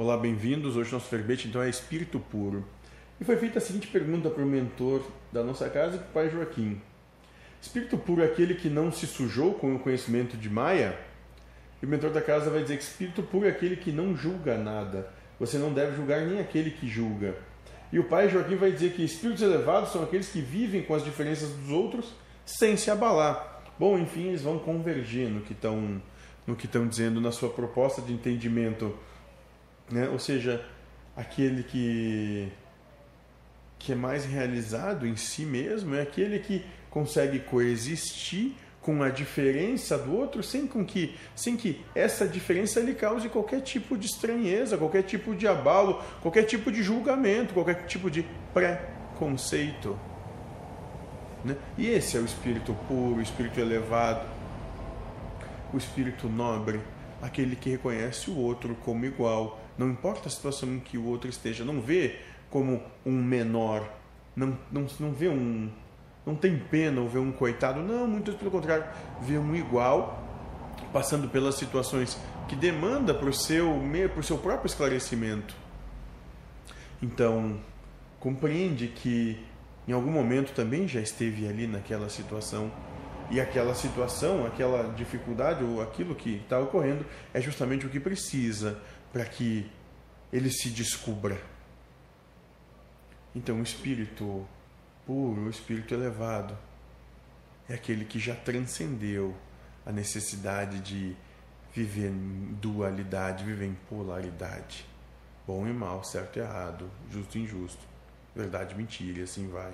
Olá, bem-vindos. Hoje nosso verbete então é Espírito Puro. E foi feita a seguinte pergunta para o mentor da nossa casa, para o pai Joaquim. Espírito puro é aquele que não se sujou com o conhecimento de Maia? E o mentor da casa vai dizer que espírito puro é aquele que não julga nada. Você não deve julgar nem aquele que julga. E o pai Joaquim vai dizer que espíritos elevados são aqueles que vivem com as diferenças dos outros sem se abalar. Bom, enfim, eles vão convergir no que estão no que estão dizendo na sua proposta de entendimento, né? Ou seja, aquele que que é mais realizado em si mesmo é aquele que consegue coexistir com a diferença do outro sem com que sem que essa diferença lhe cause qualquer tipo de estranheza, qualquer tipo de abalo, qualquer tipo de julgamento, qualquer tipo de preconceito. Né? E esse é o espírito puro, o espírito elevado, o espírito nobre, aquele que reconhece o outro como igual, não importa a situação em que o outro esteja, não vê como um menor, não, não, não vê um. Não tem pena ou vê um coitado, não, muito pelo contrário, vê um igual passando pelas situações que demanda para o seu, seu próprio esclarecimento. Então, compreende que em algum momento também já esteve ali naquela situação e aquela situação, aquela dificuldade ou aquilo que está ocorrendo é justamente o que precisa para que ele se descubra. Então, o espírito puro, o espírito elevado, é aquele que já transcendeu a necessidade de viver em dualidade, viver em polaridade. Bom e mal, certo e errado, justo e injusto, verdade e mentira, e assim vai.